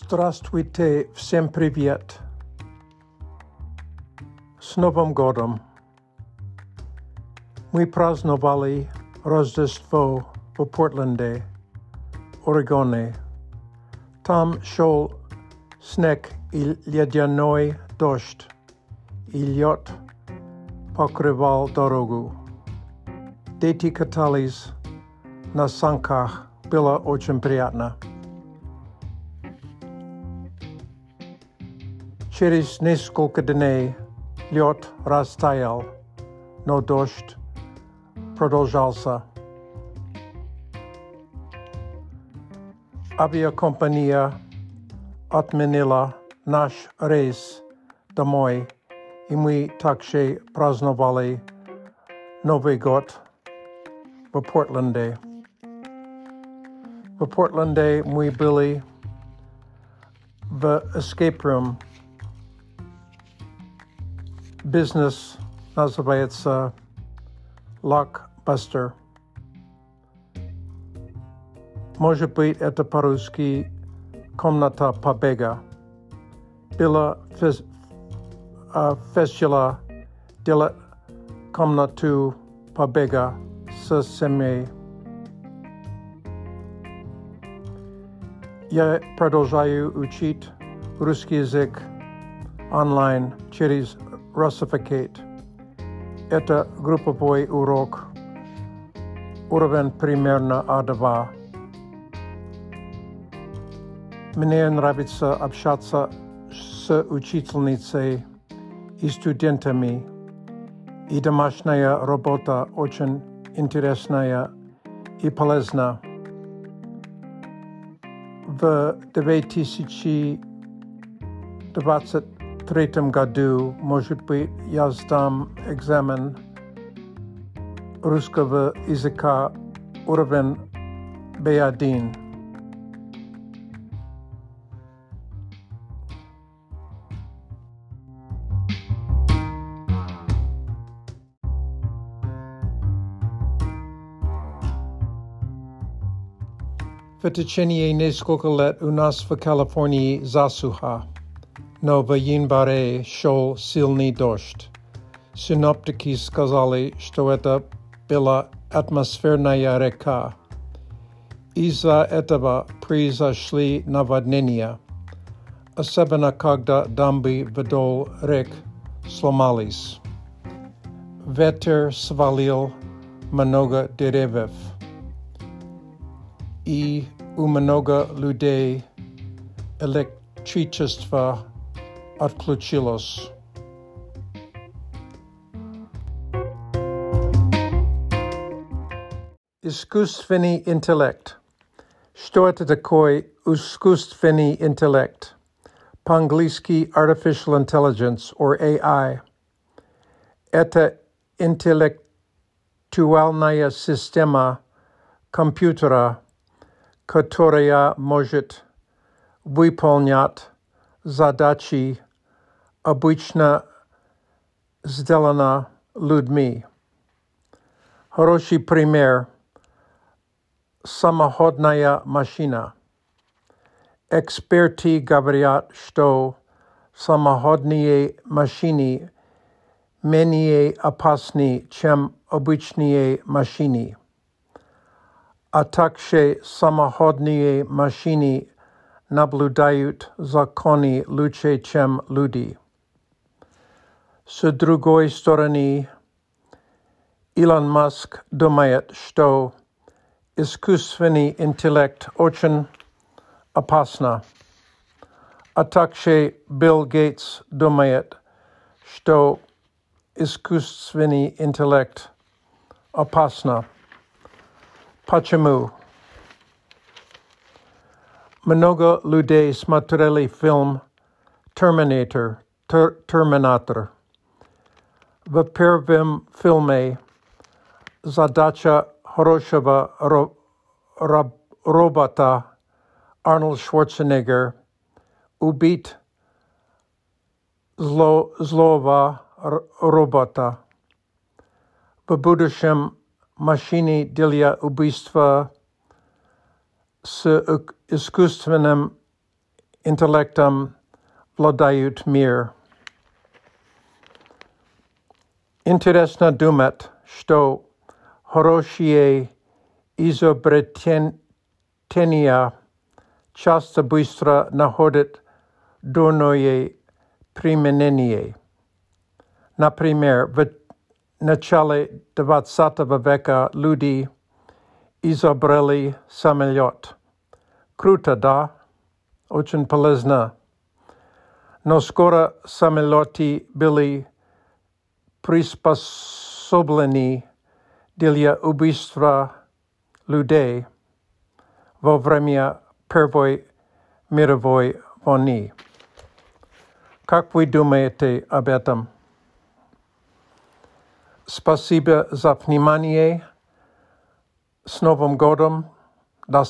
Здравствуйте, всем привет. С Новым годом! Мы праздновали Рождество в Портленде, Орегоне. Там шел снег и ледяной дождь, и лед покрывал дорогу. Дети катались на санках, было очень приятно. Cheris Nesko Kadene, Lyot Rastael, Nodosht, Prodoljalsa. Abia Compania, Atmenila, Nash Reis, Damoy, Imui Takshe Prasnovali, Novigot, Vaportlande. Vaportlande, Mui Billy, The Escape Room, business that's the way it's uh, blockbuster. Może być это по-русски комната побега. Была фестила дела комнату побега с семьей. Я продолжаю учить русский язык онлайн через Russificate. Это групповой урок. Уровень примерно А2. Мне нравится общаться с учительницей и студентами. И домашняя работа очень интересная и полезна. В 2020 třetím году, может быть, já zdám examen ruského jazyka úroveň B1. V течение несколько лет у нас в Калифорнии засуха. Novojín Bare šel silný došť. Synoptiky skazali, što eta byla atmosférna reka. Iza etava prizašli navadnenia. Особенно когда дамбы вдоль рек сломались. Ветер свалил много деревьев. И у много людей электричество отключилось. Искусственный интеллект. Что это такое искусственный интеллект? По-английски artificial intelligence or AI. Это интеллектуальная система компьютера, которая может выполнять задачи обычно сделана людьми. Хороший пример – самоходная машина. Эксперты говорят, что самоходные машины менее опасны, чем обычные машины. А также самоходные машины наблюдают законы лучше, чем люди. s druhé Elon Musk domaet sto iskusvený intelekt očen apasna. A Bill Gates domaet sto iskusvený intelekt opasná. Pačemu. Mnoho lidí smatřili film Terminator. Terminator. w pierwszym filmie zadacza Horoszowa ro, ro, robota Arnold Schwarzenegger ubit zlo, zlowa robota. W budущем maszyny dla ubistwa z искусственным интеллектом владают мир. Интересно думать, что хорошие изобретения часто быстро находят дурное применение. Например, в начале 20 века люди изобрели самолет. Круто, да? Очень полезно. Но скоро самолеты были prispôsobení dělia ubistva lidé vo vremia prvoj mirovoj vojny. Jak vy думаете об этом? Спасибо za внимание. С Новым годом. До